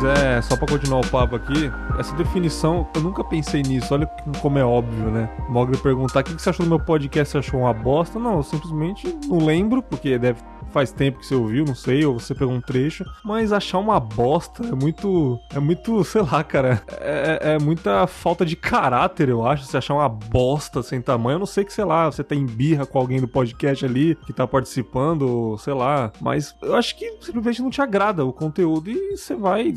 Mas é, só pra continuar o papo aqui, essa definição, eu nunca pensei nisso. Olha como é óbvio, né? Mogli perguntar: o que você achou do meu podcast? Você achou uma bosta? Não, eu simplesmente não lembro, porque deve faz tempo que você ouviu, não sei, ou você pegou um trecho, mas achar uma bosta é muito, é muito, sei lá, cara, é, é muita falta de caráter, eu acho, você achar uma bosta sem tamanho, eu não sei que, sei lá, você tem birra com alguém do podcast ali que tá participando, sei lá, mas eu acho que simplesmente não te agrada o conteúdo e você vai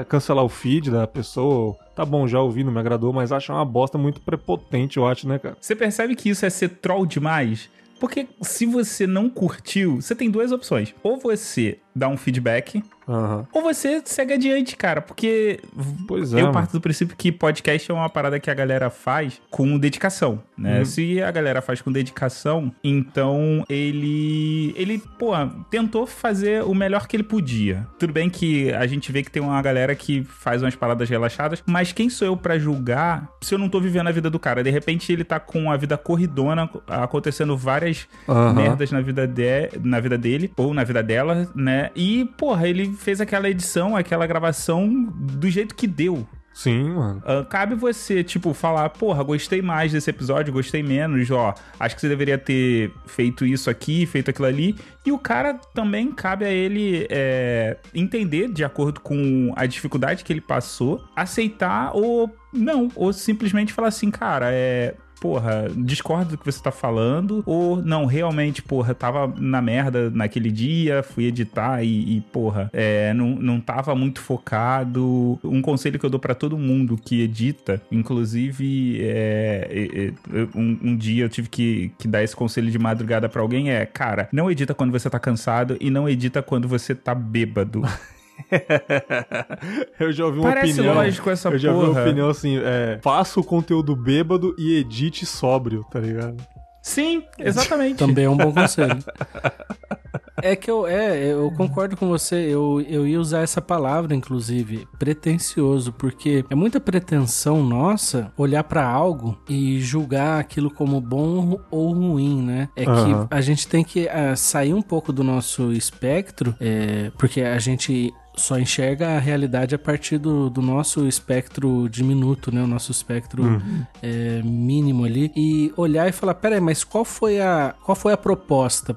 é, cancelar o feed da pessoa, tá bom, já ouvi, não me agradou, mas acho uma bosta muito prepotente, eu acho, né, cara? Você percebe que isso é ser troll demais? Porque se você não curtiu, você tem duas opções. Ou você dá um feedback Uhum. Ou você segue adiante, cara, porque pois é, eu parto do princípio que podcast é uma parada que a galera faz com dedicação, né? Uhum. Se a galera faz com dedicação, então ele ele, pô, tentou fazer o melhor que ele podia. Tudo bem que a gente vê que tem uma galera que faz umas paradas relaxadas, mas quem sou eu para julgar se eu não tô vivendo a vida do cara? De repente ele tá com a vida corridona, acontecendo várias uhum. merdas na vida, de, na vida dele ou na vida dela, né? E, porra, ele fez aquela edição, aquela gravação do jeito que deu. Sim, mano. Uh, cabe você, tipo, falar, porra, gostei mais desse episódio, gostei menos, ó. Acho que você deveria ter feito isso aqui, feito aquilo ali. E o cara também cabe a ele é, entender, de acordo com a dificuldade que ele passou, aceitar ou não. Ou simplesmente falar assim, cara, é porra, discordo do que você tá falando, ou não, realmente, porra, tava na merda naquele dia, fui editar e, e porra, é, não, não tava muito focado. Um conselho que eu dou para todo mundo que edita, inclusive, é, é, é, um, um, dia eu tive que, que dar esse conselho de madrugada para alguém, é, cara, não edita quando você tá cansado e não edita quando você tá bêbado. eu já ouvi uma Parece opinião. lógico essa eu já porra. ouvi uma opinião assim: é, faça o conteúdo bêbado e edite sóbrio, tá ligado? Sim, exatamente. Também é um bom conselho. É que eu, é, eu concordo com você. Eu, eu ia usar essa palavra, inclusive, pretencioso, porque é muita pretensão nossa olhar para algo e julgar aquilo como bom ou ruim, né? É uhum. que a gente tem que uh, sair um pouco do nosso espectro, é, porque a gente só enxerga a realidade a partir do, do nosso espectro diminuto, né? O nosso espectro uhum. é, mínimo ali. E olhar e falar, peraí, mas qual foi a, qual foi a proposta?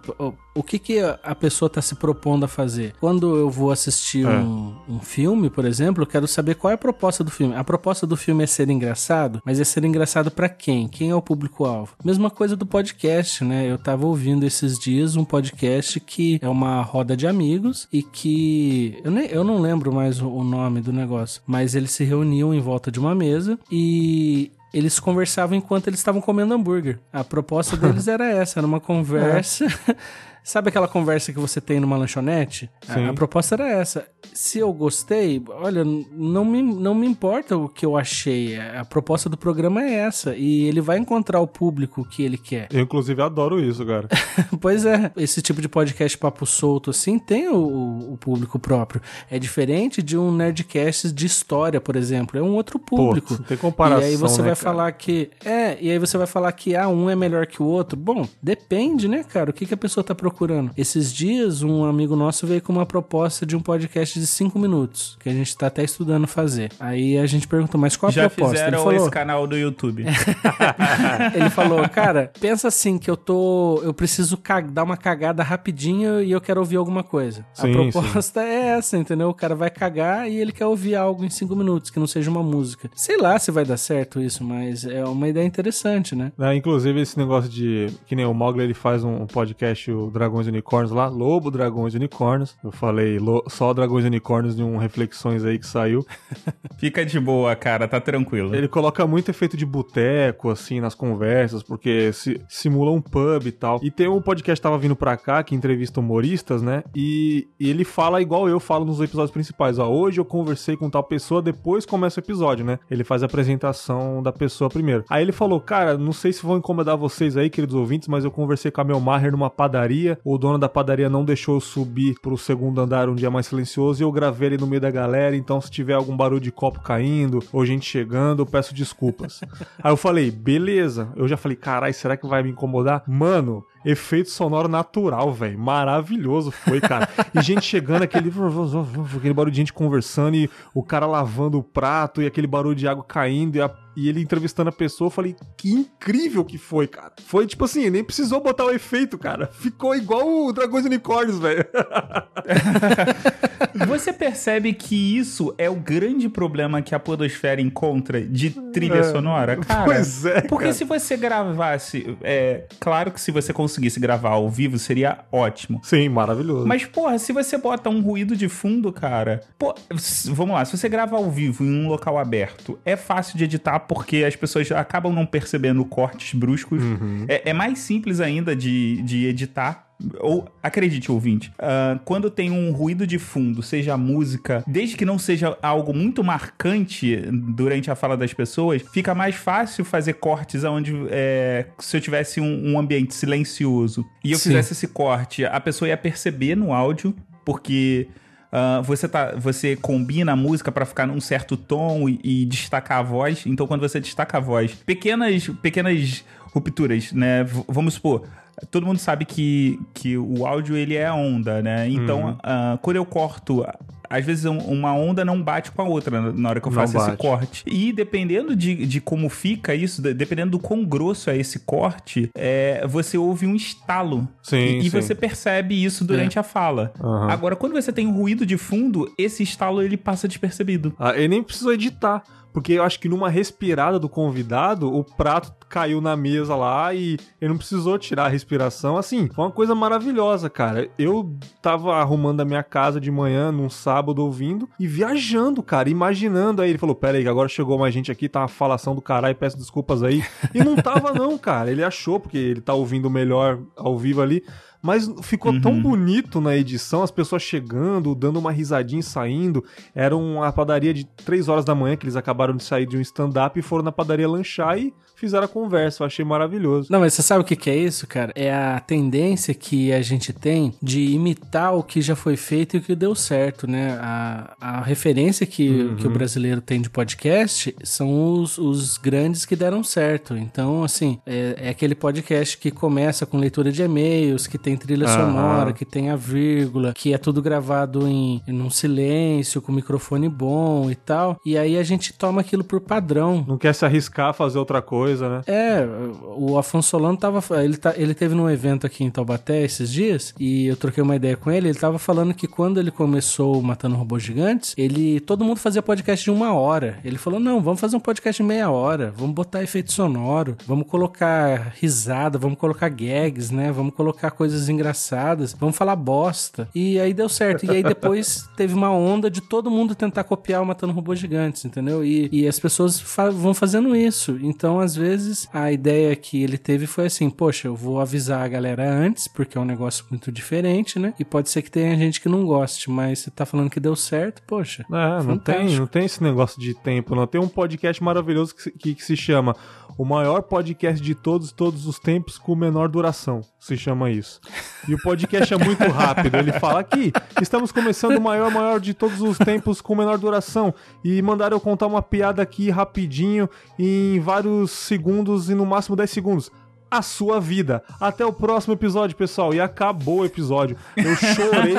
O que, que a pessoa está se propondo a fazer? Quando eu vou assistir é. um, um, filme, por exemplo, eu quero saber qual é a proposta do filme. A proposta do filme é ser engraçado, mas é ser engraçado para quem? Quem é o público-alvo? Mesma coisa do podcast, né? Eu tava ouvindo esses dias um podcast que é uma roda de amigos e que. Eu, nem, eu não lembro mais o, o nome do negócio, mas eles se reuniam em volta de uma mesa e eles conversavam enquanto eles estavam comendo hambúrguer. A proposta deles era essa, era uma conversa. É. Sabe aquela conversa que você tem numa lanchonete? A, a, proposta era essa. Se eu gostei, olha, não me, não me importa o que eu achei. A proposta do programa é essa. E ele vai encontrar o público que ele quer. Eu, inclusive, adoro isso, cara. pois é. Esse tipo de podcast papo solto, assim, tem o, o, público próprio. É diferente de um Nerdcast de história, por exemplo. É um outro público. Pô, tem comparação. E aí você né, vai cara? falar que. É, e aí você vai falar que ah, um é melhor que o outro. Bom, depende, né, cara? O que, que a pessoa tá procurando procurando. Esses dias, um amigo nosso veio com uma proposta de um podcast de 5 minutos, que a gente tá até estudando fazer. Aí a gente perguntou, mas qual a Já proposta? fizeram falou, esse canal do YouTube. ele falou, cara, pensa assim que eu tô, eu preciso dar uma cagada rapidinho e eu quero ouvir alguma coisa. Sim, a proposta sim. é essa, entendeu? O cara vai cagar e ele quer ouvir algo em 5 minutos, que não seja uma música. Sei lá se vai dar certo isso, mas é uma ideia interessante, né? É, inclusive esse negócio de que nem o Mogli ele faz um podcast o Dragões e Unicórnios lá, Lobo, Dragões e Unicórnios. Eu falei só Dragões e Unicórnios em um Reflexões aí que saiu. Fica de boa, cara, tá tranquilo. Ele coloca muito efeito de boteco, assim, nas conversas, porque se, simula um pub e tal. E tem um podcast que tava vindo pra cá, que entrevista humoristas, né? E, e ele fala igual eu falo nos episódios principais. Ó, hoje eu conversei com tal pessoa, depois começa o episódio, né? Ele faz a apresentação da pessoa primeiro. Aí ele falou, cara, não sei se vão incomodar vocês aí, queridos ouvintes, mas eu conversei com a Mel Maher numa padaria, o dono da padaria não deixou eu subir pro segundo andar um dia mais silencioso e eu gravei ali no meio da galera, então se tiver algum barulho de copo caindo ou gente chegando, eu peço desculpas. Aí eu falei, beleza. Eu já falei, carai, será que vai me incomodar? Mano, efeito sonoro natural, velho. Maravilhoso foi, cara. E gente chegando, aquele, aquele barulho de gente conversando e o cara lavando o prato e aquele barulho de água caindo e a e ele entrevistando a pessoa, eu falei, que incrível que foi, cara. Foi tipo assim, nem precisou botar o efeito, cara. Ficou igual o Dragões e Unicórnios, velho. Você percebe que isso é o grande problema que a Podosfera encontra de trilha é, sonora, cara? Pois é. Porque cara. se você gravasse, é claro que se você conseguisse gravar ao vivo seria ótimo. Sim, maravilhoso. Mas, porra, se você bota um ruído de fundo, cara. Pô, vamos lá, se você grava ao vivo em um local aberto, é fácil de editar porque as pessoas acabam não percebendo cortes bruscos. Uhum. É, é, mais simples ainda de, de editar. Ou, acredite, ouvinte, uh, quando tem um ruído de fundo, seja música, desde que não seja algo muito marcante durante a fala das pessoas, fica mais fácil fazer cortes onde é, se eu tivesse um, um ambiente silencioso e eu Sim. fizesse esse corte, a pessoa ia perceber no áudio, porque Uh, você, tá, você combina a música para ficar num certo tom e, e, destacar a voz. Então, quando você destaca a voz, pequenas, pequenas rupturas, né? V vamos supor, todo mundo sabe que, que o áudio ele é onda, né? Então, uhum. uh, quando eu corto às vezes uma onda não bate com a outra na hora que eu faço esse corte. E dependendo de, de como fica isso, dependendo do quão grosso é esse corte, é, você ouve um estalo. Sim, e, e você percebe isso durante é. a fala. Uhum. Agora, quando você tem um ruído de fundo, esse estalo ele passa despercebido. Ah, ele nem precisou editar. Porque eu acho que numa respirada do convidado, o prato caiu na mesa lá e ele não precisou tirar a respiração. Assim, foi uma coisa maravilhosa, cara. Eu tava arrumando a minha casa de manhã, num sábado, ouvindo e viajando, cara, imaginando. Aí ele falou: Pera aí, agora chegou mais gente aqui, tá uma falação do caralho, peço desculpas aí. E não tava, não, cara. Ele achou, porque ele tá ouvindo melhor ao vivo ali. Mas ficou uhum. tão bonito na edição, as pessoas chegando, dando uma risadinha e saindo. Era uma padaria de 3 horas da manhã que eles acabaram de sair de um stand-up e foram na padaria lanchar e fizeram a conversa. Eu achei maravilhoso. Não, mas você sabe o que, que é isso, cara? É a tendência que a gente tem de imitar o que já foi feito e o que deu certo, né? A, a referência que, uhum. que o brasileiro tem de podcast são os, os grandes que deram certo. Então, assim, é, é aquele podcast que começa com leitura de e-mails, que tem trilha uhum. sonora, que tem a vírgula, que é tudo gravado em, em um silêncio, com microfone bom e tal. E aí a gente toma aquilo por padrão. Não quer se arriscar a fazer outra coisa coisa, né? É, o Afonso Solano tava. Ele, tá, ele teve num evento aqui em Taubaté esses dias e eu troquei uma ideia com ele. Ele tava falando que quando ele começou Matando Robôs Gigantes, ele. Todo mundo fazia podcast de uma hora. Ele falou: não, vamos fazer um podcast de meia hora, vamos botar efeito sonoro, vamos colocar risada, vamos colocar gags, né? Vamos colocar coisas engraçadas, vamos falar bosta. E aí deu certo. E aí depois teve uma onda de todo mundo tentar copiar o Matando Robôs Gigantes, entendeu? E, e as pessoas fa vão fazendo isso. Então, às vezes a ideia que ele teve foi assim: poxa, eu vou avisar a galera antes, porque é um negócio muito diferente, né? E pode ser que tenha gente que não goste, mas você tá falando que deu certo, poxa. É, não tem, não tem esse negócio de tempo, não. Tem um podcast maravilhoso que, que, que se chama O Maior Podcast de Todos Todos os Tempos com Menor Duração. Se chama isso. E o podcast é muito rápido. Ele fala aqui: estamos começando o maior, maior de todos os tempos com menor duração. E mandaram eu contar uma piada aqui rapidinho, em vários segundos e no máximo 10 segundos a sua vida. Até o próximo episódio, pessoal. E acabou o episódio. Eu chorei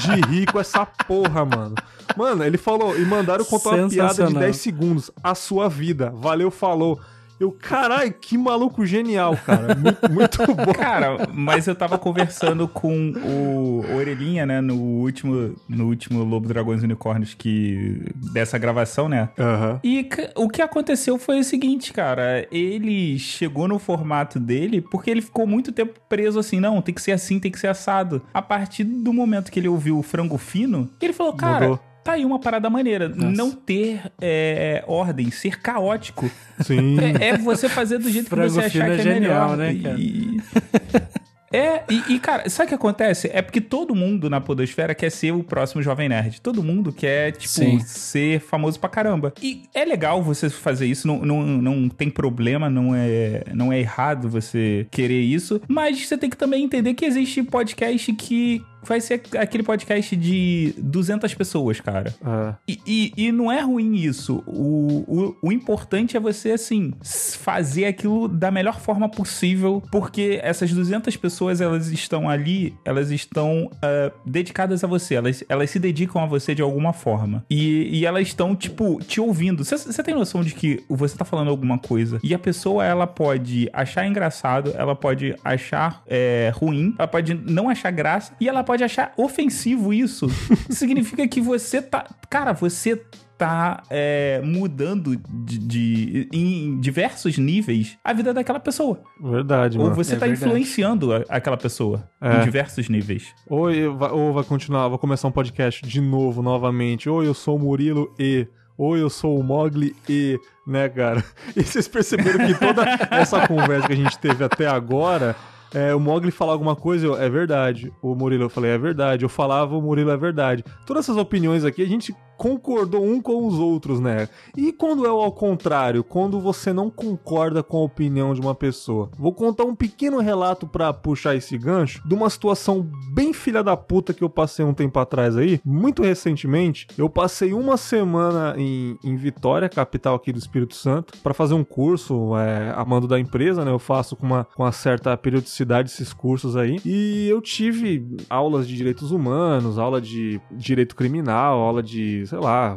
de rir com essa porra, mano. Mano, ele falou e mandaram contar uma piada de 10 segundos. A sua vida. Valeu, falou. Eu, caralho, que maluco genial, cara. Muito, muito bom. Cara, mas eu tava conversando com o Orelhinha, né, no último, no último Lobo Dragões Unicórnios que dessa gravação, né? Uhum. E o que aconteceu foi o seguinte, cara, ele chegou no formato dele porque ele ficou muito tempo preso assim, não, tem que ser assim, tem que ser assado. A partir do momento que ele ouviu o frango fino, ele falou, cara, Mudou. Tá aí uma parada maneira. Nossa. Não ter é, ordem, ser caótico. Sim. É, é, você fazer do jeito que você achar que é, é genial, melhor. Né, cara? E... É, e, e, cara, sabe o que acontece? É porque todo mundo na Podosfera quer ser o próximo Jovem Nerd. Todo mundo quer, tipo, Sim. ser famoso pra caramba. E é legal você fazer isso, não, não, não tem problema, não é, não é errado você querer isso. Mas você tem que também entender que existe podcast que vai ser aquele podcast de 200 pessoas, cara. É. E, e, e, não é ruim isso. O, o, o importante é você, assim, fazer aquilo da melhor forma possível, porque essas 200 pessoas, elas estão ali, elas estão uh, dedicadas a você, elas, elas se dedicam a você de alguma forma. E, e elas estão, tipo, te ouvindo. Você tem noção de que você tá falando alguma coisa e a pessoa, ela pode achar engraçado, ela pode achar é, ruim, ela pode não achar graça e ela pode achar ofensivo isso. Significa que você tá. Cara, você tá é, mudando de, de, em diversos níveis a vida daquela pessoa. Verdade, Ou mano. você é tá verdade. influenciando a, aquela pessoa é. em diversos níveis. Ou, ou vai continuar, vou começar um podcast de novo, novamente. Ou eu sou o Murilo e... Ou eu sou o Mogli e... Né, cara? E vocês perceberam que toda essa conversa que a gente teve até agora é, o Mogli falar alguma coisa, eu, é verdade. O Murilo, eu falei, é verdade. Eu falava, o Murilo, é verdade. Todas essas opiniões aqui, a gente concordou um com os outros, né? E quando é ao contrário, quando você não concorda com a opinião de uma pessoa? Vou contar um pequeno relato para puxar esse gancho de uma situação bem filha da puta que eu passei um tempo atrás aí, muito recentemente. Eu passei uma semana em, em Vitória, capital aqui do Espírito Santo, para fazer um curso é, a mando da empresa, né? Eu faço com uma, com uma certa periodicidade esses cursos aí. E eu tive aulas de direitos humanos, aula de direito criminal, aula de sei lá,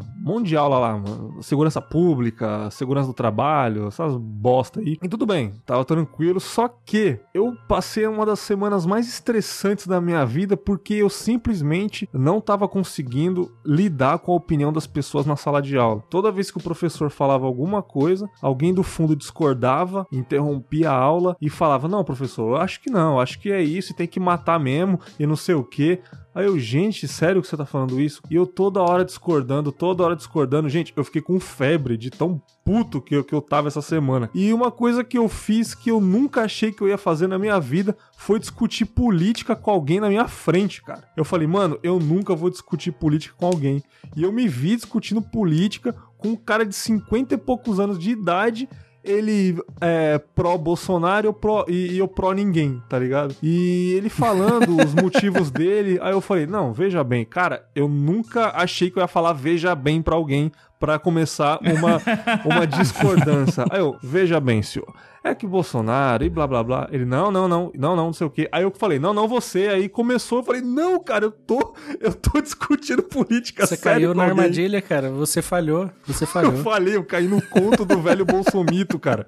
aula lá, mano. segurança pública, segurança do trabalho, essas bosta aí. E tudo bem, tava tranquilo, só que eu passei uma das semanas mais estressantes da minha vida porque eu simplesmente não tava conseguindo lidar com a opinião das pessoas na sala de aula. Toda vez que o professor falava alguma coisa, alguém do fundo discordava, interrompia a aula e falava: Não, professor, eu acho que não, acho que é isso, e tem que matar mesmo, e não sei o que. Aí eu, gente, sério que você tá falando isso? E eu toda hora discordando, toda hora discordando. Gente, eu fiquei com febre de tão puto que eu, que eu tava essa semana. E uma coisa que eu fiz que eu nunca achei que eu ia fazer na minha vida foi discutir política com alguém na minha frente, cara. Eu falei, mano, eu nunca vou discutir política com alguém. E eu me vi discutindo política com um cara de 50 e poucos anos de idade ele é pró-Bolsonaro pró, e, e eu pró ninguém, tá ligado? E ele falando os motivos dele, aí eu falei, não, veja bem, cara, eu nunca achei que eu ia falar veja bem pra alguém para começar uma, uma discordância. Aí eu, veja bem, senhor, é que Bolsonaro e blá blá blá. Ele, não, não, não, não, não, não sei o quê. Aí eu falei, não, não, você. Aí começou, eu falei, não, cara, eu tô, eu tô discutindo política Você caiu na alguém. armadilha, cara. Você falhou. Você falhou. eu falei, eu caí no conto do velho Bolsomito, cara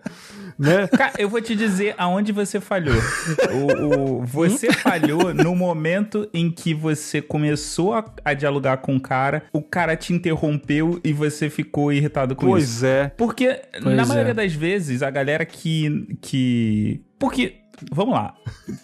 né? Cara, eu vou te dizer aonde você falhou. O, o você falhou no momento em que você começou a, a, dialogar com o cara, o cara te interrompeu e você ficou irritado com pois isso. Pois é. Porque, pois na maioria é. das vezes, a galera que. que... Porque Vamos lá.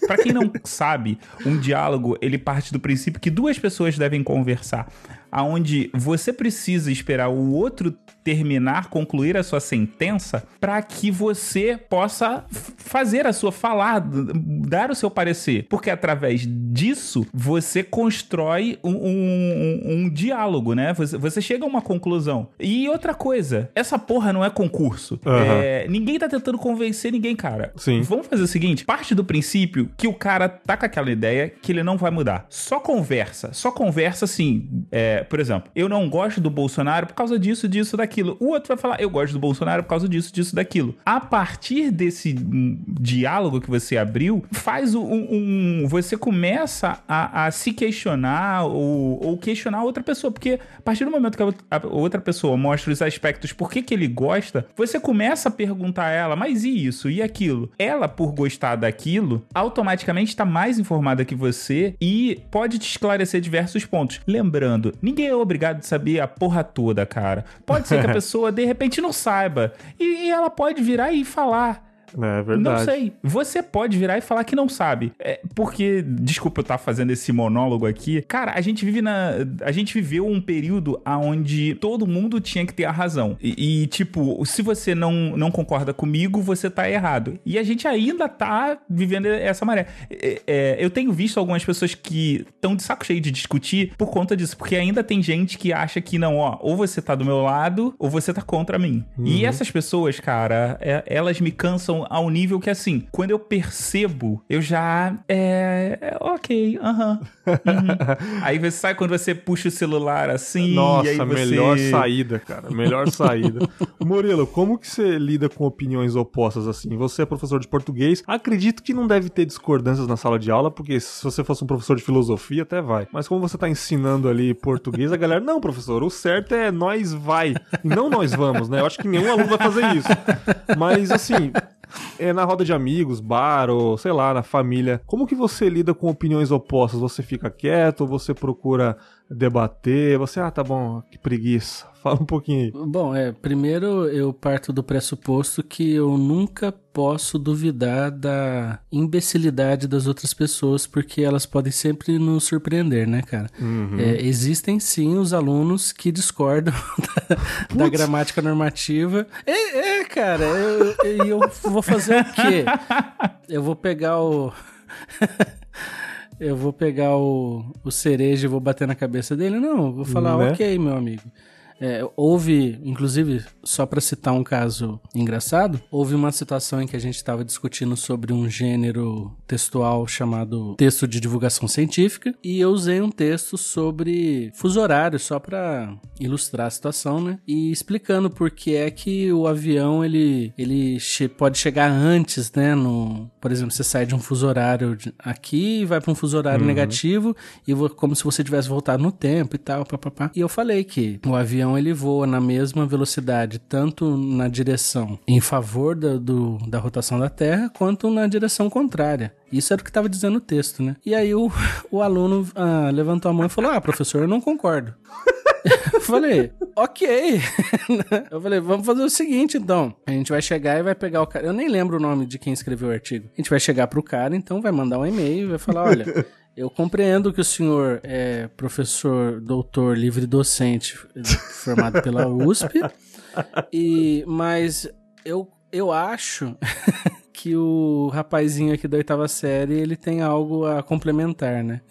Para quem não sabe, um diálogo ele parte do princípio que duas pessoas devem conversar, aonde você precisa esperar o outro terminar, concluir a sua sentença, para que você possa fazer a sua falar, dar o seu parecer. Porque através disso, você constrói um, um, um diálogo, né? Você, você, chega a uma conclusão. E outra coisa, essa porra não é concurso. Uhum. É, ninguém tá tentando convencer ninguém, cara. Sim. Vamos fazer o seguinte: parte do princípio que o cara tá com aquela ideia que ele não vai mudar. Só conversa. Só conversa assim. É, por exemplo, eu não gosto do Bolsonaro por causa disso, disso, daquilo daquilo. O outro vai falar, eu gosto do Bolsonaro por causa disso, disso, daquilo. A partir desse diálogo que você abriu, faz um. um você começa a, a, se questionar ou, ou questionar outra pessoa. Porque a partir do momento que a outra pessoa mostra os aspectos por que, que ele gosta, você começa a perguntar a ela, mas e isso? E aquilo? Ela, por gostar daquilo, automaticamente está mais informada que você e pode te esclarecer diversos pontos. Lembrando, ninguém é obrigado a saber a porra toda, cara. Pode ser que a pessoa de repente não saiba. E, e ela pode virar e falar. É verdade. Não sei. Você pode virar e falar que não sabe. É porque, desculpa eu estar fazendo esse monólogo aqui. Cara, a gente vive na. A gente viveu um período onde todo mundo tinha que ter a razão. E, e, tipo, se você não, não concorda comigo, você tá errado. E a gente ainda tá vivendo essa maré. É, é, eu tenho visto algumas pessoas que estão de saco cheio de discutir por conta disso. Porque ainda tem gente que acha que não, ó, ou você tá do meu lado, ou você tá contra mim. Uhum. E essas pessoas, cara, é, elas me cansam ao nível que, assim, quando eu percebo, eu já. É. é ok, aham. Uh -huh, uh -huh. aí você sai quando você puxa o celular assim. Nossa, você... melhor saída, cara. Melhor saída. Murilo, como que você lida com opiniões opostas assim? Você é professor de português. Acredito que não deve ter discordâncias na sala de aula, porque se você fosse um professor de filosofia, até vai. Mas como você tá ensinando ali português, a galera, não, professor, o certo é nós vai. E não nós vamos, né? Eu acho que nenhum aluno vai fazer isso. Mas assim, é na roda de amigos, bar ou sei lá, na família, como que você lida com opiniões opostas? Você fica quieto você procura debater? Você, ah, tá bom, que preguiça. Fala um pouquinho aí. Bom, é, primeiro eu parto do pressuposto que eu nunca posso duvidar da imbecilidade das outras pessoas, porque elas podem sempre nos surpreender, né, cara? Uhum. É, existem sim os alunos que discordam da, da gramática normativa. É, é cara, eu, eu, eu vou fazer o quê? Eu vou pegar o. eu vou pegar o, o cereja e vou bater na cabeça dele? Não, vou falar, né? ok, meu amigo. É, houve, inclusive, só para citar um caso engraçado, houve uma situação em que a gente estava discutindo sobre um gênero textual chamado texto de divulgação científica e eu usei um texto sobre fuso horário só para ilustrar a situação, né? E explicando por que é que o avião ele, ele che pode chegar antes, né? No, por exemplo, você sai de um fuso horário aqui e vai para um fuso horário uhum. negativo e como se você tivesse voltado no tempo e tal, papapá. E eu falei que o avião avião ele voa na mesma velocidade, tanto na direção em favor da, do, da rotação da Terra, quanto na direção contrária. Isso era o que estava dizendo o texto, né? E aí o, o aluno ah, levantou a mão e falou: Ah, professor, eu não concordo. eu falei, ok. eu falei, vamos fazer o seguinte então. A gente vai chegar e vai pegar o cara. Eu nem lembro o nome de quem escreveu o artigo. A gente vai chegar pro cara, então vai mandar um e-mail e vai falar: olha. Eu compreendo que o senhor é professor, doutor, livre docente, formado pela USP, e, mas eu, eu acho que o rapazinho aqui da oitava série, ele tem algo a complementar, né?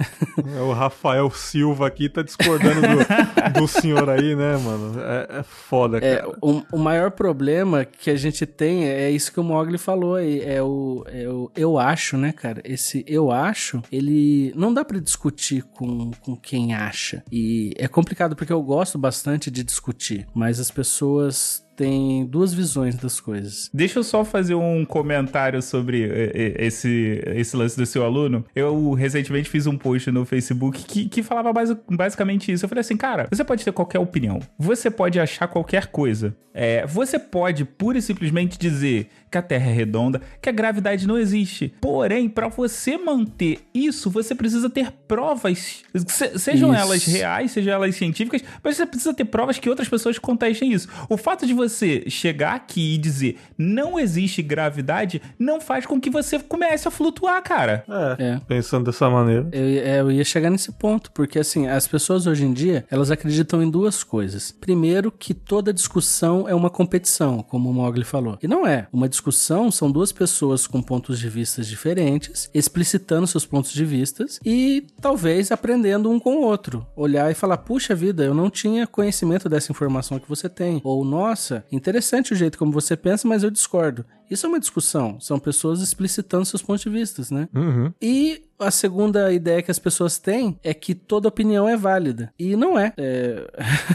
É, o Rafael Silva aqui tá discordando do, do senhor aí, né, mano? É, é foda, é, cara. É, o, o, maior problema que a gente tem é isso que o Mogli falou aí, é o, é o eu acho, né, cara? Esse eu acho, ele não dá para discutir com, com quem acha. E é complicado porque eu gosto bastante de discutir, mas as pessoas tem duas visões das coisas. Deixa eu só fazer um comentário sobre eh, eh, esse, esse lance do seu aluno. Eu recentemente fiz um post no Facebook que, que falava basicamente isso. Eu falei assim, cara, você pode ter qualquer opinião, você pode achar qualquer coisa. É, você pode pura e simplesmente dizer que a Terra é redonda, que a gravidade não existe. Porém, para você manter isso, você precisa ter provas, se, sejam isso. elas reais, sejam elas científicas, mas você precisa ter provas que outras pessoas contestem isso. O fato de você chegar aqui e dizer não existe gravidade não faz com que você comece a flutuar, cara. É, é. pensando dessa maneira. Eu, é, eu ia chegar nesse ponto, porque assim, as pessoas hoje em dia, elas acreditam em duas coisas. Primeiro, que toda discussão é uma competição, como o Mogli falou. E não é. Uma discussão são duas pessoas com pontos de vista diferentes, explicitando seus pontos de vista e talvez aprendendo um com o outro. Olhar e falar: puxa vida, eu não tinha conhecimento dessa informação que você tem. Ou, nossa, interessante o jeito como você pensa, mas eu discordo. Isso é uma discussão. São pessoas explicitando seus pontos de vista, né? Uhum. E a segunda ideia que as pessoas têm é que toda opinião é válida. E não é. é...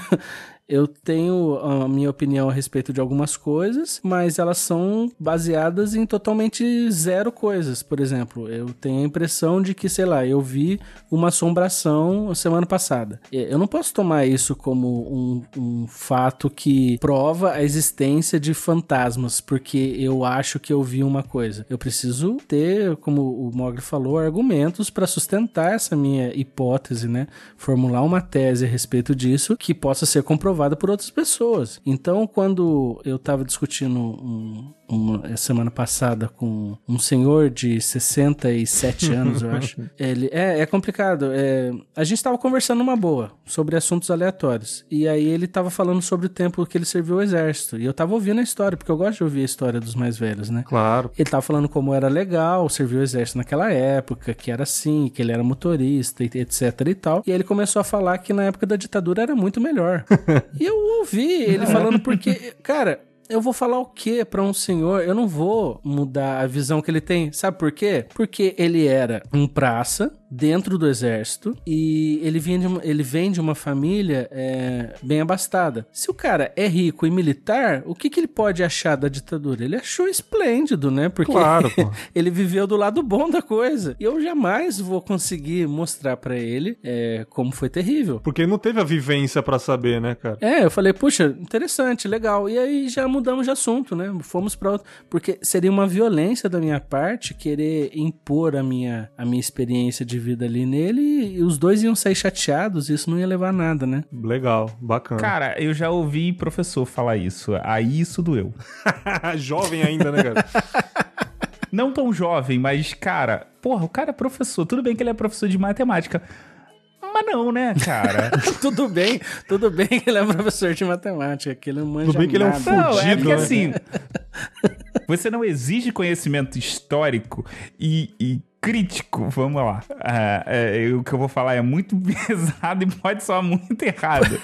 Eu tenho a minha opinião a respeito de algumas coisas, mas elas são baseadas em totalmente zero coisas. Por exemplo, eu tenho a impressão de que, sei lá, eu vi uma assombração semana passada. Eu não posso tomar isso como um, um fato que prova a existência de fantasmas, porque eu acho que eu vi uma coisa. Eu preciso ter, como o Mogli falou, argumentos para sustentar essa minha hipótese, né? Formular uma tese a respeito disso que possa ser comprovada aprovada por outras pessoas. Então, quando eu estava discutindo um, uma semana passada com um senhor de 67 anos, eu acho. Ele é, é complicado. É, a gente estava conversando numa boa sobre assuntos aleatórios. E aí ele estava falando sobre o tempo que ele serviu o exército. E eu estava ouvindo a história, porque eu gosto de ouvir a história dos mais velhos, né? Claro. Ele estava falando como era legal servir o exército naquela época, que era assim, que ele era motorista, etc e tal. E aí ele começou a falar que na época da ditadura era muito melhor. e eu ouvi ele falando porque, cara, eu vou falar o que para um senhor? Eu não vou mudar a visão que ele tem. Sabe por quê? Porque ele era um praça dentro do exército e ele vem de uma, ele vem de uma família é, bem abastada. Se o cara é rico e militar, o que, que ele pode achar da ditadura? Ele achou esplêndido, né? Porque claro, ele viveu do lado bom da coisa. E eu jamais vou conseguir mostrar para ele é, como foi terrível. Porque não teve a vivência para saber, né, cara? É, eu falei, puxa, interessante, legal. E aí já mudamos de assunto, né? Fomos para outro. Porque seria uma violência da minha parte querer impor a minha, a minha experiência de vida ali nele e os dois iam sair chateados e isso não ia levar a nada, né? Legal, bacana. Cara, eu já ouvi professor falar isso. Aí isso doeu. Jovem ainda, né, cara? não tão jovem, mas, cara, porra, o cara é professor. Tudo bem que ele é professor de matemática. Mas não, né, cara? tudo bem, tudo bem que ele é professor de matemática, que ele não manja Tudo bem que ele é um fudido, não, é porque, né? assim, você não exige conhecimento histórico e, e crítico, vamos lá. É, é, o que eu vou falar é muito pesado e pode soar muito errado.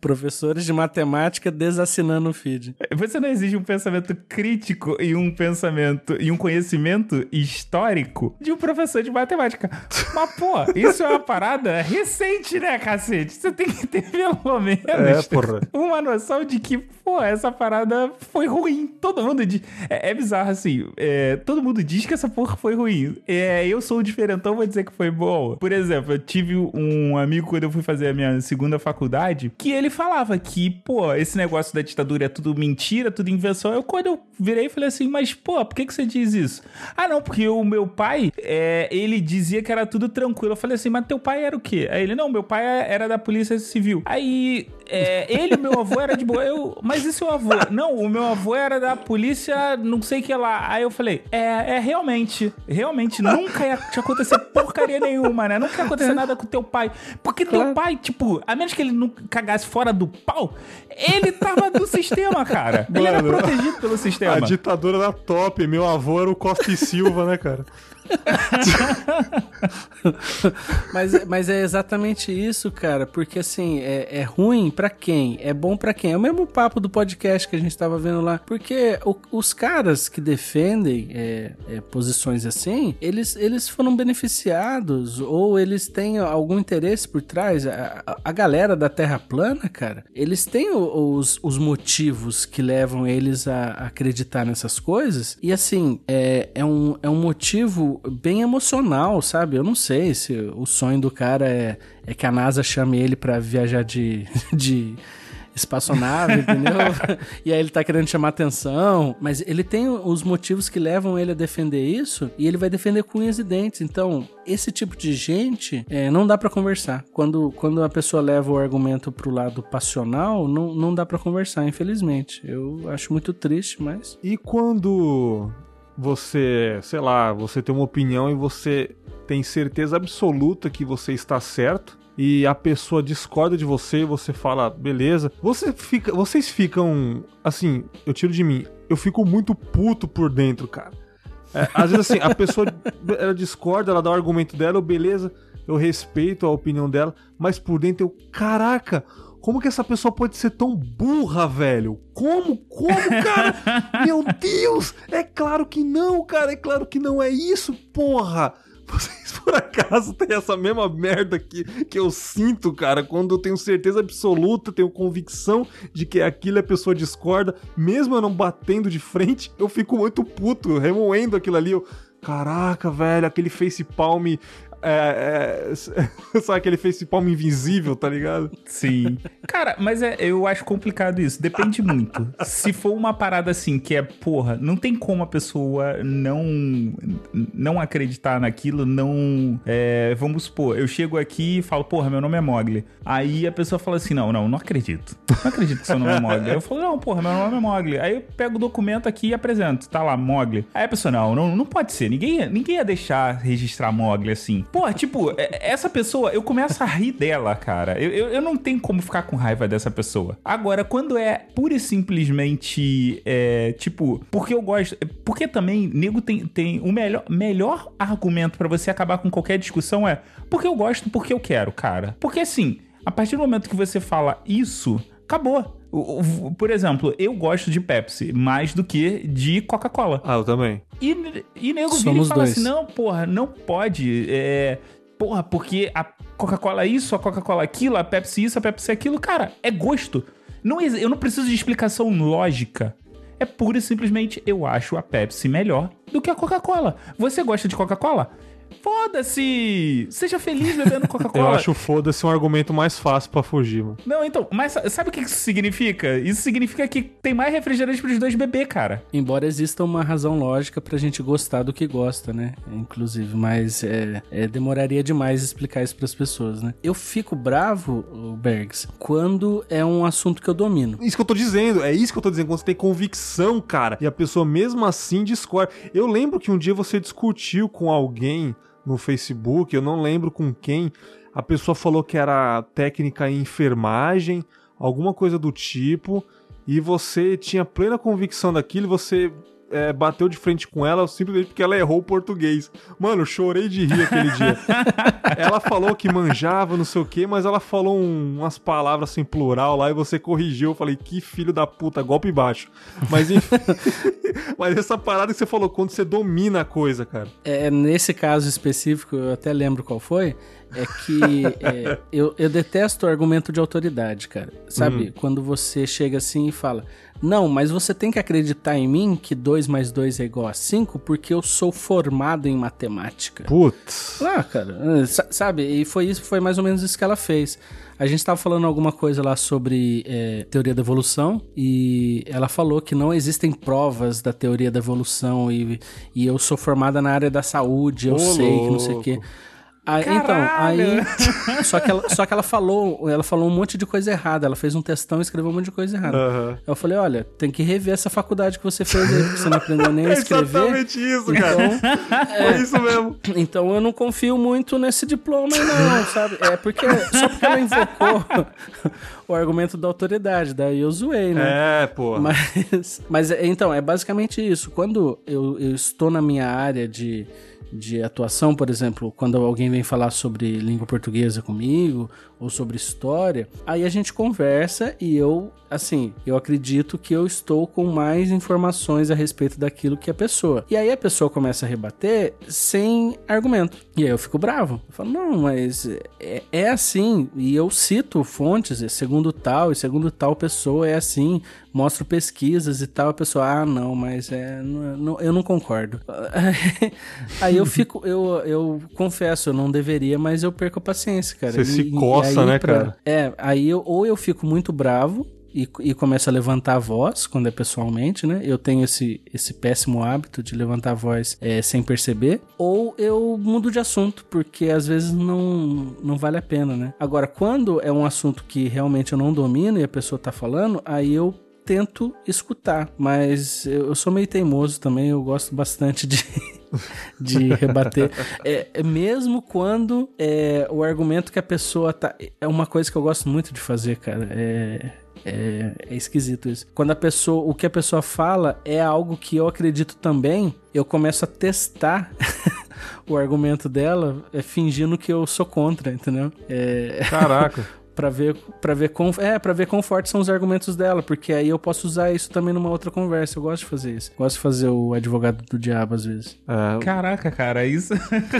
Professores de matemática desassinando o feed. Você não exige um pensamento crítico e um pensamento e um conhecimento histórico de um professor de matemática. Mas, pô, isso é uma parada recente, né, cacete? Você tem que ter pelo menos é, uma noção de que, pô, essa parada foi ruim. Todo mundo diz. É, é bizarro assim. É, todo mundo diz que essa porra foi ruim. É, é, eu sou o diferentão, vou dizer que foi boa. Por exemplo, eu tive um amigo quando eu fui fazer a minha segunda faculdade, que ele falava que, pô, esse negócio da ditadura é tudo mentira, tudo invenção. Eu, quando eu virei falei assim, mas, pô, por que, que você diz isso? Ah, não, porque o meu pai, é, ele dizia que era tudo tranquilo. Eu falei assim, mas teu pai era o quê? Aí ele, não, meu pai era da polícia civil. Aí, é, ele, meu avô, era de boa. Eu, mas e seu avô? Não, o meu avô era da polícia, não sei o que lá. Aí eu falei, é, é realmente, realmente, nunca nunca ia te acontecer porcaria nenhuma, né? Nunca ia acontecer nada com teu pai. Porque claro. teu pai, tipo, a menos que ele não cagasse fora do pau, ele tava do sistema, cara. Mano, ele era protegido pelo sistema. A ditadura era top. Meu avô era o Costa e Silva, né, cara? mas, mas é exatamente isso, cara. Porque assim, é, é ruim para quem? É bom para quem? É o mesmo papo do podcast que a gente tava vendo lá. Porque o, os caras que defendem é, é, posições assim, eles, eles foram beneficiados ou eles têm algum interesse por trás. A, a, a galera da Terra plana, cara, eles têm os, os motivos que levam eles a acreditar nessas coisas. E assim, é, é, um, é um motivo bem emocional, sabe? Eu não sei se o sonho do cara é, é que a NASA chame ele para viajar de, de espaçonave, entendeu? e aí ele tá querendo chamar atenção, mas ele tem os motivos que levam ele a defender isso e ele vai defender com unhas e dentes. Então, esse tipo de gente é, não dá para conversar. Quando, quando a pessoa leva o argumento pro lado passional, não, não dá para conversar, infelizmente. Eu acho muito triste, mas. E quando você, sei lá, você tem uma opinião e você tem certeza absoluta que você está certo e a pessoa discorda de você você fala, beleza. Você fica, vocês ficam assim, eu tiro de mim, eu fico muito puto por dentro, cara. É, às vezes assim, a pessoa ela discorda, ela dá o argumento dela, beleza, eu respeito a opinião dela, mas por dentro eu, caraca, como que essa pessoa pode ser tão burra, velho? Como? Como, cara? Meu Deus! É claro que não, cara. É claro que não é isso, porra. Vocês por acaso têm essa mesma merda que, que eu sinto, cara, quando eu tenho certeza absoluta, tenho convicção de que aquilo a pessoa discorda, mesmo eu não batendo de frente, eu fico muito puto, remoendo aquilo ali. Eu, Caraca, velho, aquele face palm é, é, sabe aquele face palm invisível, tá ligado? Sim. Cara, mas é, eu acho complicado isso. Depende muito. Se for uma parada assim que é, porra, não tem como a pessoa não não acreditar naquilo, não. É, vamos supor, eu chego aqui e falo, porra, meu nome é Mogli. Aí a pessoa fala assim: não, não, não acredito. Não acredito que seu nome é Mogli. Aí eu falo, não, porra, meu nome é Mogli. Aí eu pego o documento aqui e apresento. Tá lá, Mogli. Aí a pessoa, não, não, não pode ser. Ninguém, ninguém ia deixar registrar Mogli assim. Pô, tipo, é, essa pessoa, eu começo a rir dela, cara. Eu, eu, eu, não tenho como ficar com raiva dessa pessoa. Agora, quando é pura e simplesmente, é, tipo, porque eu gosto. Porque também, nego tem, tem o melhor, melhor argumento para você acabar com qualquer discussão é porque eu gosto, porque eu quero, cara. Porque assim, a partir do momento que você fala isso, acabou. Por exemplo, eu gosto de Pepsi mais do que de Coca-Cola. Ah, eu também. E, e nego vira e fala dois. assim: não, porra, não pode. É, porra, porque a Coca-Cola isso, a Coca-Cola aquilo, a Pepsi isso, a Pepsi aquilo. Cara, é gosto. Não, eu não preciso de explicação lógica. É pura e simplesmente eu acho a Pepsi melhor do que a Coca-Cola. Você gosta de Coca-Cola? Foda-se! Seja feliz bebendo Coca-Cola. Eu acho foda-se um argumento mais fácil para fugir, mano. Não, então, mas sabe o que isso significa? Isso significa que tem mais refrigerante pros dois beber, cara. Embora exista uma razão lógica pra gente gostar do que gosta, né? Inclusive, mas é, é demoraria demais explicar isso pras pessoas, né? Eu fico bravo, Bergs, quando é um assunto que eu domino. Isso que eu tô dizendo, é isso que eu tô dizendo, quando você tem convicção, cara, e a pessoa mesmo assim discorda. Eu lembro que um dia você discutiu com alguém no Facebook, eu não lembro com quem. A pessoa falou que era técnica em enfermagem, alguma coisa do tipo, e você tinha plena convicção daquilo, você é, bateu de frente com ela simplesmente porque ela errou o português. Mano, chorei de rir aquele dia. ela falou que manjava, não sei o que, mas ela falou um, umas palavras assim, plural lá e você corrigiu. Eu falei, que filho da puta, golpe baixo. Mas enfim. mas essa parada que você falou, quando você domina a coisa, cara. É, nesse caso específico, eu até lembro qual foi é que é, eu, eu detesto o argumento de autoridade, cara. Sabe? Hum. Quando você chega assim e fala: Não, mas você tem que acreditar em mim que 2 mais 2 é igual a 5 porque eu sou formado em matemática. Putz. Ah, cara. Sabe? E foi isso, foi mais ou menos isso que ela fez. A gente estava falando alguma coisa lá sobre é, teoria da evolução e ela falou que não existem provas da teoria da evolução e, e eu sou formada na área da saúde, eu Ô, sei louco. que não sei o quê. Aí, então, aí. só, que ela, só que ela falou, ela falou um monte de coisa errada. Ela fez um testão e escreveu um monte de coisa errada. Uhum. Eu falei, olha, tem que rever essa faculdade que você fez aí, porque você não aprendeu nem a escrever. É exatamente isso, cara. Então, é, Foi isso mesmo. Então eu não confio muito nesse diploma não, sabe? É porque. Só porque ela invocou o argumento da autoridade, daí eu zoei, né? É, pô. Mas, mas então, é basicamente isso. Quando eu, eu estou na minha área de de atuação, por exemplo, quando alguém vem falar sobre língua portuguesa comigo ou sobre história, aí a gente conversa e eu, assim, eu acredito que eu estou com mais informações a respeito daquilo que a pessoa. E aí a pessoa começa a rebater sem argumento. E aí eu fico bravo. Eu falo, não, mas é, é assim. E eu cito fontes, é segundo tal, e segundo tal pessoa é assim. Mostro pesquisas e tal. A pessoa, ah, não, mas é, não, eu não concordo. aí eu fico, eu, eu confesso, eu não deveria, mas eu perco a paciência, cara. Você e, se coça aí, né, pra, cara? É, aí eu, ou eu fico muito bravo e, e começo a levantar a voz quando é pessoalmente, né? Eu tenho esse, esse péssimo hábito de levantar a voz é, sem perceber. Ou eu mudo de assunto, porque às vezes não, não vale a pena, né? Agora, quando é um assunto que realmente eu não domino e a pessoa tá falando, aí eu tento escutar, mas eu sou meio teimoso também, eu gosto bastante de, de rebater. É, é, mesmo quando é, o argumento que a pessoa tá. É uma coisa que eu gosto muito de fazer, cara. É. É, é, esquisito isso. Quando a pessoa, o que a pessoa fala é algo que eu acredito também, eu começo a testar o argumento dela, é, fingindo que eu sou contra, entendeu? É... Caraca. para ver para ver com é para ver quão fortes são os argumentos dela, porque aí eu posso usar isso também numa outra conversa. Eu gosto de fazer isso. Gosto de fazer o advogado do diabo às vezes. É... Caraca, cara, isso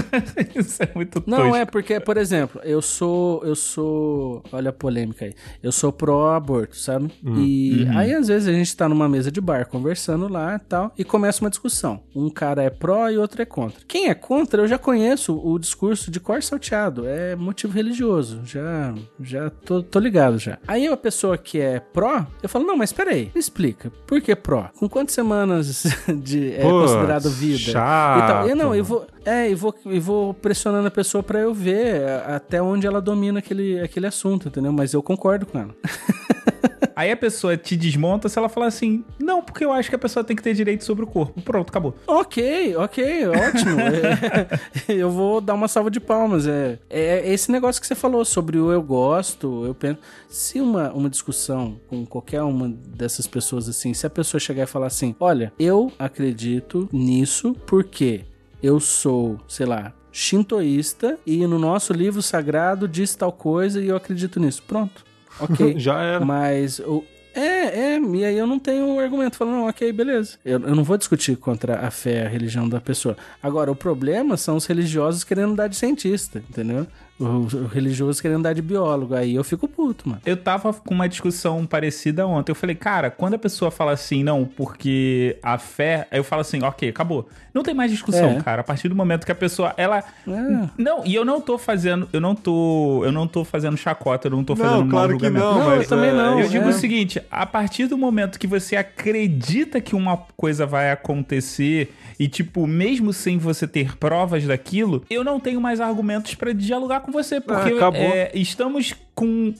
isso é muito Não, tosco. é porque, por exemplo, eu sou eu sou, olha a polêmica aí. Eu sou pró aborto, sabe? Hum. E uhum. aí às vezes a gente tá numa mesa de bar conversando lá e tal e começa uma discussão. Um cara é pró e outro é contra. Quem é contra, eu já conheço o discurso de cor salteado, é motivo religioso. Já já tô, tô ligado já. Aí a pessoa que é pró, eu falo, não, mas peraí, me explica. Por que pró? Com quantas semanas de é Pô, considerado vida? Chato. Eu, não, eu vou, é, e vou, e vou pressionando a pessoa para eu ver até onde ela domina aquele, aquele assunto, entendeu? Mas eu concordo com ela. Aí a pessoa te desmonta se ela falar assim: Não, porque eu acho que a pessoa tem que ter direito sobre o corpo. Pronto, acabou. Ok, ok, ótimo. é, eu vou dar uma salva de palmas. É, é esse negócio que você falou sobre o eu gosto, eu penso. Se uma, uma discussão com qualquer uma dessas pessoas assim, se a pessoa chegar e falar assim: Olha, eu acredito nisso porque eu sou, sei lá, shintoísta e no nosso livro sagrado diz tal coisa e eu acredito nisso. Pronto. Ok. Já era. Mas o, É, é, e aí eu não tenho um argumento falando, não, ok, beleza. Eu, eu não vou discutir contra a fé, a religião da pessoa. Agora, o problema são os religiosos querendo dar de cientista, entendeu? O, religioso querendo dar de biólogo. Aí eu fico puto, mano. Eu tava com uma discussão parecida ontem. Eu falei, cara, quando a pessoa fala assim, não, porque a fé. Aí eu falo assim, ok, acabou. Não tem mais discussão, é. cara. A partir do momento que a pessoa. Ela. É. Não, e eu não tô fazendo. Eu não tô. Eu não tô fazendo chacota, eu não tô fazendo não, claro que não, não, mas eu também é, não. Eu digo é. o seguinte: a partir do momento que você acredita que uma coisa vai acontecer e, tipo, mesmo sem você ter provas daquilo, eu não tenho mais argumentos para dialogar com você, porque ah, é, estamos com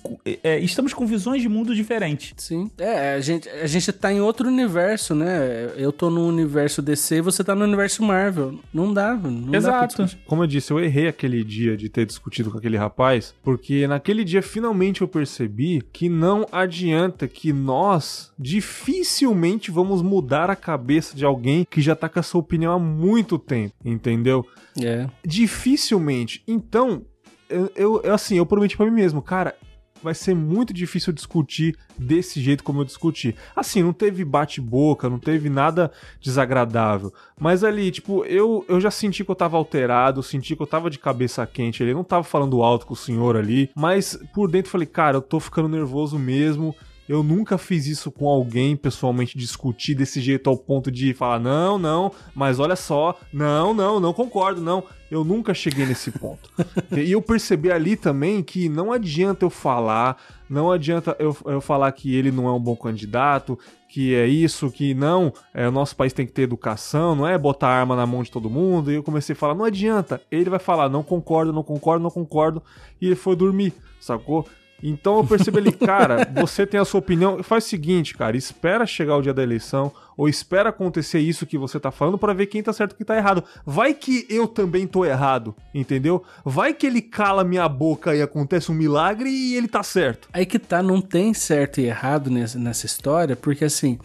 é, estamos com visões de mundo diferentes. Sim. É, a gente, a gente tá em outro universo, né? Eu tô no universo DC e você tá no universo Marvel. Não dá, não Exato. Dá Como eu disse, eu errei aquele dia de ter discutido com aquele rapaz, porque naquele dia finalmente eu percebi que não adianta que nós dificilmente vamos mudar a cabeça de alguém que já tá com essa opinião há muito tempo, entendeu? É. Dificilmente. Então, eu, eu, assim, eu prometi para mim mesmo, cara, vai ser muito difícil discutir desse jeito como eu discuti. Assim, não teve bate-boca, não teve nada desagradável. Mas ali, tipo, eu, eu já senti que eu tava alterado, senti que eu tava de cabeça quente ali, não tava falando alto com o senhor ali, mas por dentro falei, cara, eu tô ficando nervoso mesmo. Eu nunca fiz isso com alguém pessoalmente, discutir desse jeito ao ponto de falar, não, não, mas olha só, não, não, não concordo, não. Eu nunca cheguei nesse ponto. e eu percebi ali também que não adianta eu falar, não adianta eu, eu falar que ele não é um bom candidato, que é isso, que não, é, o nosso país tem que ter educação, não é botar arma na mão de todo mundo. E eu comecei a falar, não adianta. Ele vai falar, não concordo, não concordo, não concordo. E ele foi dormir, sacou? Então eu percebi ali, cara, você tem a sua opinião, faz o seguinte, cara, espera chegar o dia da eleição, ou espera acontecer isso que você tá falando para ver quem tá certo e quem tá errado. Vai que eu também tô errado, entendeu? Vai que ele cala minha boca e acontece um milagre e ele tá certo. Aí que tá, não tem certo e errado nessa, nessa história, porque assim,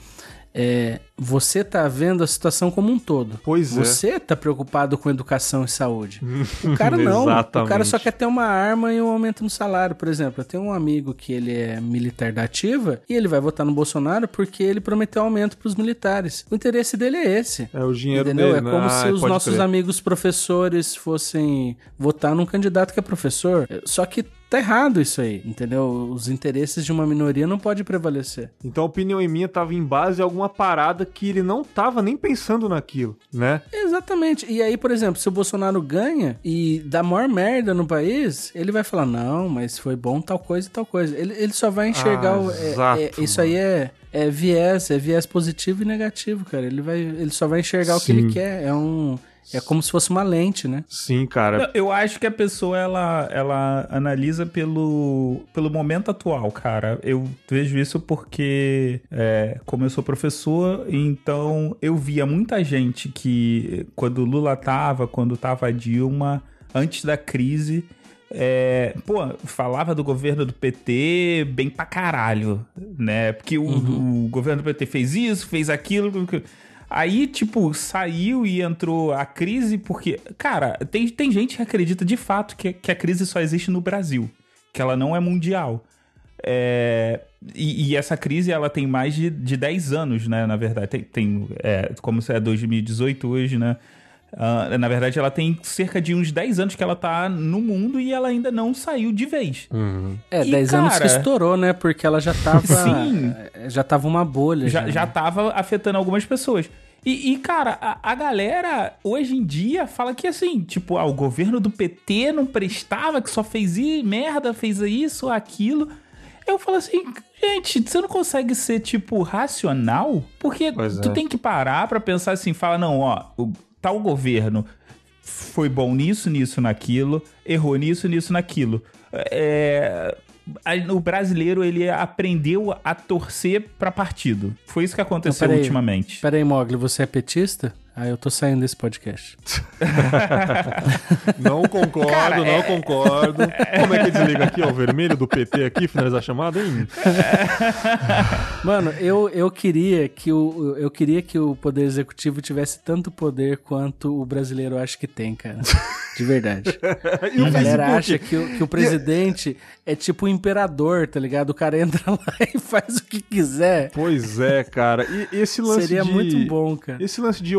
é, você tá vendo a situação como um todo. Pois você é. Você tá preocupado com educação e saúde. O cara não. o cara só quer ter uma arma e um aumento no salário, por exemplo. Eu tenho um amigo que ele é militar da ativa e ele vai votar no Bolsonaro porque ele prometeu aumento para os militares. O interesse dele é esse. É o dinheiro entendeu? dele. É como né? se ah, os nossos crer. amigos professores fossem votar num candidato que é professor. Só que tá errado isso aí, entendeu? Os interesses de uma minoria não pode prevalecer. Então a opinião em minha tava em base a alguma parada que ele não tava nem pensando naquilo, né? Exatamente. E aí, por exemplo, se o Bolsonaro ganha e dá maior merda no país, ele vai falar, não, mas foi bom tal coisa e tal coisa. Ele, ele só vai enxergar ah, o, é, exato, é, isso aí é é viés, é viés positivo e negativo, cara. Ele vai, ele só vai enxergar Sim. o que ele quer. É um é como se fosse uma lente, né? Sim, cara. Eu acho que a pessoa ela, ela analisa pelo, pelo momento atual, cara. Eu vejo isso porque, é, como eu sou professor, então eu via muita gente que, quando Lula tava, quando tava Dilma, antes da crise, é, pô, falava do governo do PT bem pra caralho, né? Porque o, uhum. o governo do PT fez isso, fez aquilo. Aí, tipo, saiu e entrou a crise, porque, cara, tem, tem gente que acredita de fato que, que a crise só existe no Brasil, que ela não é mundial. É, e, e, essa crise ela tem mais de, de 10 anos, né? Na verdade, tem, tem é, como se é 2018 hoje, né? Uh, na verdade, ela tem cerca de uns 10 anos que ela tá no mundo e ela ainda não saiu de vez. Uhum. É, e, 10 cara, anos que estourou, né? Porque ela já tava. Sim. Já tava uma bolha. Já, já, já tava afetando algumas pessoas. E, e, cara, a, a, galera hoje em dia fala que assim, tipo, ah, o governo do PT não prestava, que só fez merda, fez isso, aquilo. Eu falo assim, gente, você não consegue ser, tipo, racional? Porque pois tu é. tem que parar pra pensar assim, fala, não, ó, o tal governo foi bom nisso, nisso, naquilo, errou nisso, nisso, naquilo. É, o brasileiro ele aprendeu a torcer para partido. Foi isso que aconteceu Não, pera ultimamente. Peraí, Mogli, você é petista? Aí eu tô saindo desse podcast. não concordo, Cara, não é... concordo. Como é que desliga aqui, ó, o vermelho do PT aqui, finalizar a chamada, hein? Mano, eu, eu queria que o eu queria que o poder executivo tivesse tanto poder quanto o brasileiro acha que tem, cara. De verdade. a galera acha que o, que o presidente é tipo o imperador, tá ligado? O cara entra lá e faz o que quiser. Pois é, cara. E esse lance Seria de... muito bom, cara. Esse lance de,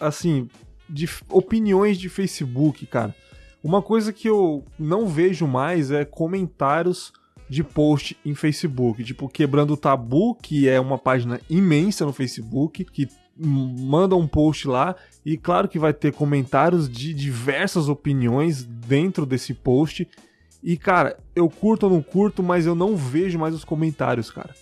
assim, de opiniões de Facebook, cara. Uma coisa que eu não vejo mais é comentários de post em Facebook, tipo Quebrando o Tabu, que é uma página imensa no Facebook, que manda um post lá e claro que vai ter comentários de diversas opiniões dentro desse post. E cara, eu curto ou não curto, mas eu não vejo mais os comentários, cara.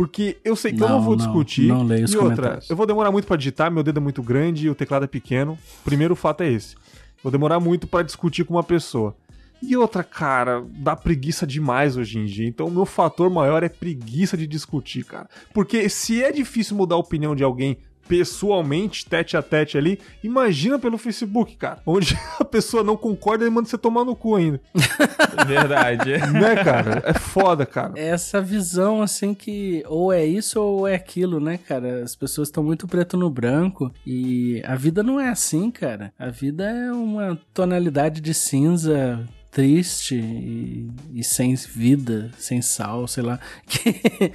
Porque eu sei que não, eu não vou não, discutir. Não leio os e outra, eu vou demorar muito para digitar, meu dedo é muito grande e o teclado é pequeno. Primeiro fato é esse. Vou demorar muito para discutir com uma pessoa. E outra, cara, dá preguiça demais hoje em dia. Então o meu fator maior é preguiça de discutir, cara. Porque se é difícil mudar a opinião de alguém pessoalmente, tete a tete ali, imagina pelo Facebook, cara. Onde a pessoa não concorda e manda você tomar no cu ainda. Verdade. né, cara? É foda, cara. É essa visão, assim, que ou é isso ou é aquilo, né, cara? As pessoas estão muito preto no branco e a vida não é assim, cara. A vida é uma tonalidade de cinza triste e, e, sem vida, sem sal, sei lá. Que,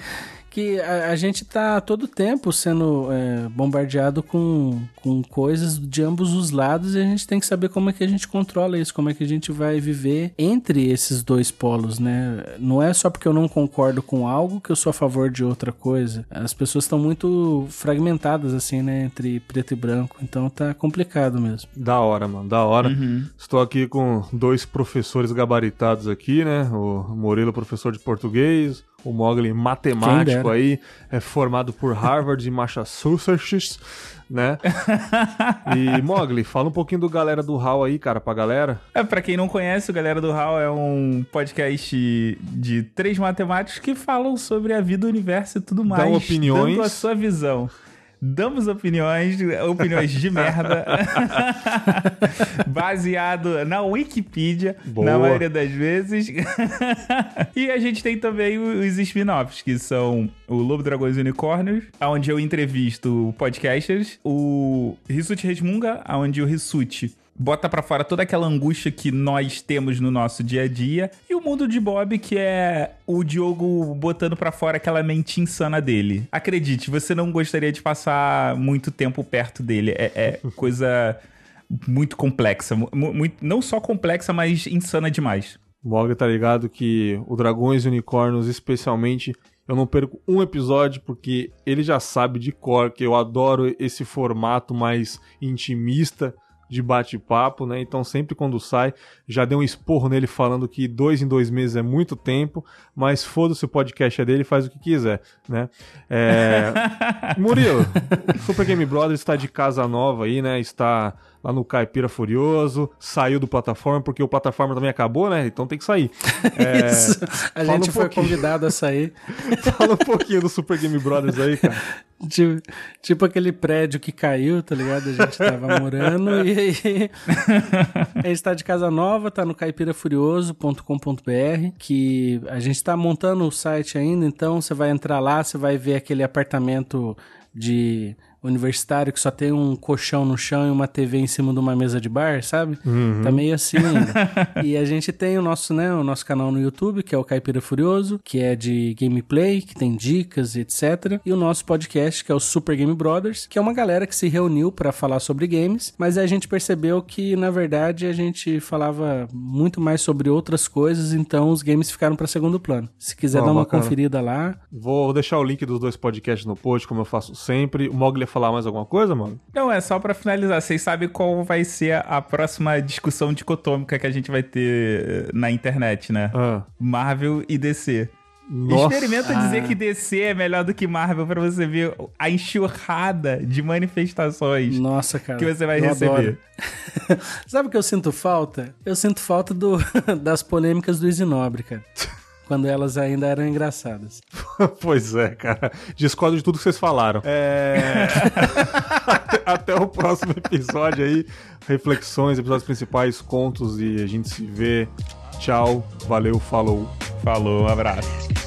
que a, a gente tá todo tempo sendo é, bombardeado com, com coisas de ambos os lados e a gente tem que saber como é que a gente controla isso, como é que a gente vai viver entre esses dois polos, né? Não é só porque eu não concordo com algo que eu sou a favor de outra coisa. As pessoas estão muito fragmentadas, assim, né? Entre preto e branco. Então tá complicado mesmo. Da hora, mano, da hora. Uhum. Estou aqui com dois professores gabaritados aqui, né? O Murilo, professor de português, o Mogli matemático aí, é formado por Harvard e Massachusetts, né? e Mogli, fala um pouquinho do Galera do HAL aí, cara, pra galera. É, pra quem não conhece, o Galera do HAL é um podcast de três matemáticos que falam sobre a vida, o universo e tudo mais. Dão opiniões. Dando a sua visão damos opiniões, opiniões de merda, baseado na Wikipedia, Boa. na maioria das vezes. e a gente tem também os spin-offs, que são o Lobo Dragões e Unicórnios, onde eu entrevisto podcasters, o Rissuti Resmunga, onde o Rissuti bota para fora toda aquela angústia que nós temos no nosso dia a dia e o mundo de Bob que é o Diogo botando para fora aquela mente insana dele. Acredite, você não gostaria de passar muito tempo perto dele. É, é coisa muito complexa, muito, não só complexa, mas insana demais. Mog tá ligado que o Dragões e Unicórnios, especialmente, eu não perco um episódio porque ele já sabe de cor que eu adoro esse formato mais intimista de bate-papo, né? Então sempre quando sai, já deu um esporro nele falando que dois em dois meses é muito tempo, mas foda-se o podcast é dele, faz o que quiser, né? É... Murilo, Super Game Brothers está de casa nova aí, né? Está lá no Caipira Furioso, saiu do plataforma, porque o plataforma também acabou, né? Então tem que sair. É... Isso. A gente um foi convidado a sair. Fala um pouquinho do Super Game Brothers aí, cara. Tipo, tipo, aquele prédio que caiu, tá ligado? A gente tava morando e aí a gente tá de casa nova, tá no caipirafurioso.com.br, que a gente tá montando o site ainda, então você vai entrar lá, você vai ver aquele apartamento de universitário que só tem um colchão no chão e uma TV em cima de uma mesa de bar, sabe? Uhum. Tá meio assim ainda. e a gente tem o nosso, né, o nosso canal no YouTube, que é o Caipira Furioso, que é de gameplay, que tem dicas e etc. E o nosso podcast, que é o Super Game Brothers, que é uma galera que se reuniu para falar sobre games, mas a gente percebeu que, na verdade, a gente falava muito mais sobre outras coisas, então os games ficaram para segundo plano. Se quiser dar uma bacana. conferida lá. Vou deixar o link dos dois podcasts no post, como eu faço sempre. O Mogli falar mais alguma coisa, mano? Não, é só para finalizar. Vocês sabem qual vai ser a próxima discussão dicotômica que a gente vai ter eh, na internet, né? Ah. Marvel e DC. Nossa. Experimenta ah. dizer que DC é melhor do que Marvel para você ver a enxurrada de manifestações Nossa, cara, que você vai receber. Sabe o que eu sinto falta? Eu sinto falta do, das polêmicas do Isinobre, cara. quando elas ainda eram engraçadas. pois é, cara. Discordo de tudo que vocês falaram. É... até, até o próximo episódio aí. Reflexões, episódios principais, contos e a gente se vê. Tchau, valeu, falou. Falou, um abraço.